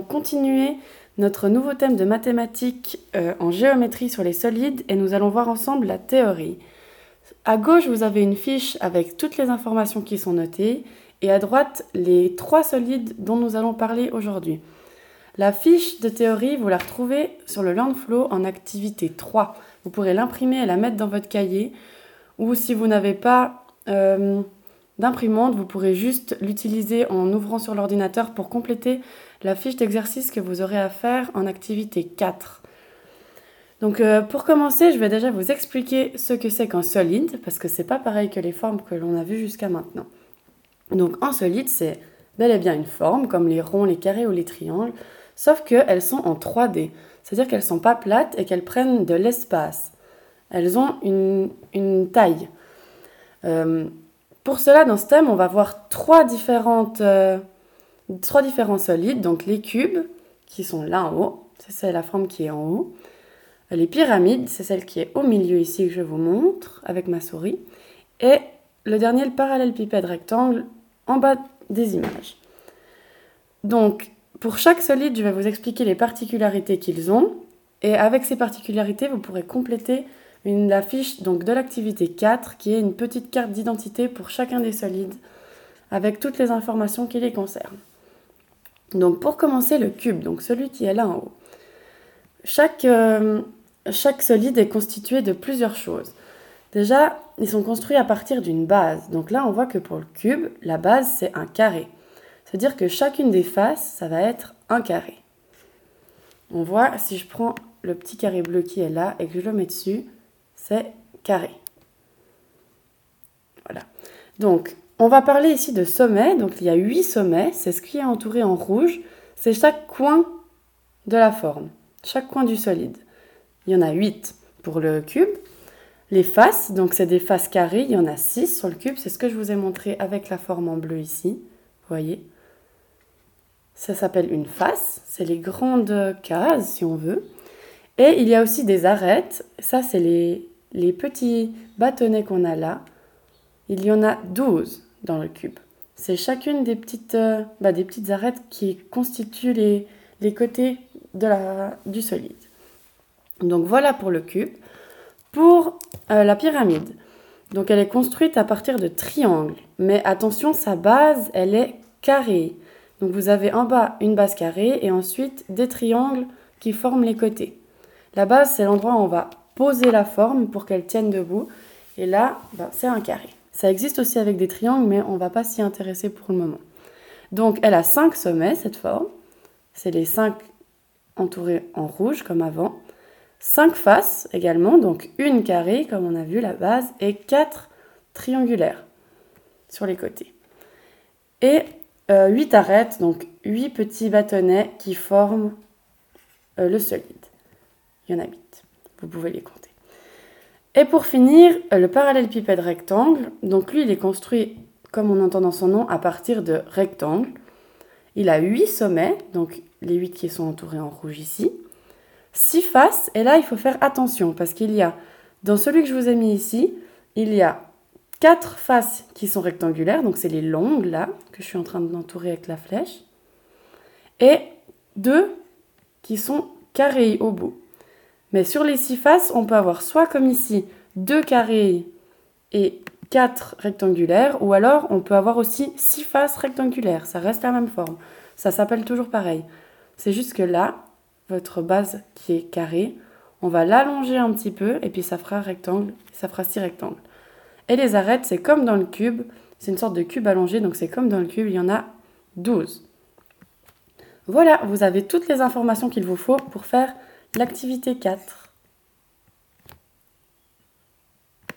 continuer notre nouveau thème de mathématiques euh, en géométrie sur les solides et nous allons voir ensemble la théorie. À gauche, vous avez une fiche avec toutes les informations qui sont notées et à droite, les trois solides dont nous allons parler aujourd'hui. La fiche de théorie, vous la retrouvez sur le Landflow en activité 3. Vous pourrez l'imprimer et la mettre dans votre cahier ou si vous n'avez pas euh, d'imprimante, vous pourrez juste l'utiliser en ouvrant sur l'ordinateur pour compléter la fiche d'exercice que vous aurez à faire en activité 4. Donc euh, pour commencer, je vais déjà vous expliquer ce que c'est qu'un solide, parce que c'est pas pareil que les formes que l'on a vues jusqu'à maintenant. Donc un solide, c'est bel et bien une forme, comme les ronds, les carrés ou les triangles, sauf qu'elles sont en 3D, c'est-à-dire qu'elles sont pas plates et qu'elles prennent de l'espace. Elles ont une, taille. Euh, pour cela, dans ce thème, on va voir trois, euh, différents solides. Donc les cubes, qui sont là en haut, c'est la forme qui est en haut. Les pyramides, c'est celle qui est au milieu ici que je vous montre avec ma souris. Et le dernier, le parallélépipède rectangle, en bas des images. Donc, pour chaque solide, je vais vous expliquer les particularités qu'ils ont. Et avec ces particularités, vous pourrez compléter une, la fiche donc, de l'activité 4 qui est une petite carte d'identité pour chacun des solides avec toutes les informations qui les concernent. Donc pour commencer le cube, donc celui qui est là en haut. Chaque, euh, chaque solide est constitué de plusieurs choses. Déjà, ils sont construits à partir d'une base. Donc là, on voit que pour le cube, la base, c'est un carré. C'est-à-dire que chacune des faces, ça va être un carré. On voit, si je prends le petit carré bleu qui est là et que je le mets dessus, carré. Voilà. Donc, on va parler ici de sommets. Donc, il y a huit sommets. C'est ce qui est entouré en rouge. C'est chaque coin de la forme, chaque coin du solide. Il y en a huit pour le cube. Les faces, donc c'est des faces carrées, il y en a six sur le cube. C'est ce que je vous ai montré avec la forme en bleu ici. Voyez? Ça s'appelle une face. C'est les grandes cases, si on veut. Et il y a aussi des arêtes. Ça, c'est les, les petits bâtonnets qu'on a là, il y en a 12 dans le cube. C'est chacune des petites, euh, bah, des petites arêtes qui constituent les, les côtés de la, du solide. Donc voilà pour le cube. Pour euh, la pyramide, donc elle est construite à partir de triangles. Mais attention, sa base, elle est carrée. Donc vous avez en bas une base carrée et ensuite des triangles qui forment les côtés. La base, c'est l'endroit où on va poser la forme pour qu'elle tienne debout. Et là, ben, c'est un carré. Ça existe aussi avec des triangles, mais on ne va pas s'y intéresser pour le moment. Donc, elle a cinq sommets, cette forme. C'est les cinq entourés en rouge, comme avant. Cinq faces également, donc une carrée, comme on a vu la base, et quatre triangulaires sur les côtés. Et euh, huit arêtes, donc huit petits bâtonnets qui forment euh, le solide. Il y en a huit. Vous pouvez les compter. Et pour finir, le parallélépipède rectangle. Donc lui, il est construit, comme on entend dans son nom, à partir de rectangles. Il a huit sommets, donc les huit qui sont entourés en rouge ici. Six faces, et là, il faut faire attention parce qu'il y a, dans celui que je vous ai mis ici, il y a quatre faces qui sont rectangulaires, donc c'est les longues là, que je suis en train d'entourer avec la flèche, et deux qui sont carrées au bout. Mais sur les six faces, on peut avoir soit comme ici, deux carrés et quatre rectangulaires, ou alors on peut avoir aussi six faces rectangulaires. Ça reste la même forme. Ça s'appelle toujours pareil. C'est juste que là, votre base qui est carrée, on va l'allonger un petit peu et puis ça fera rectangle, ça fera six rectangles. Et les arêtes, c'est comme dans le cube, c'est une sorte de cube allongé, donc c'est comme dans le cube, il y en a 12. Voilà, vous avez toutes les informations qu'il vous faut pour faire L'activité 4.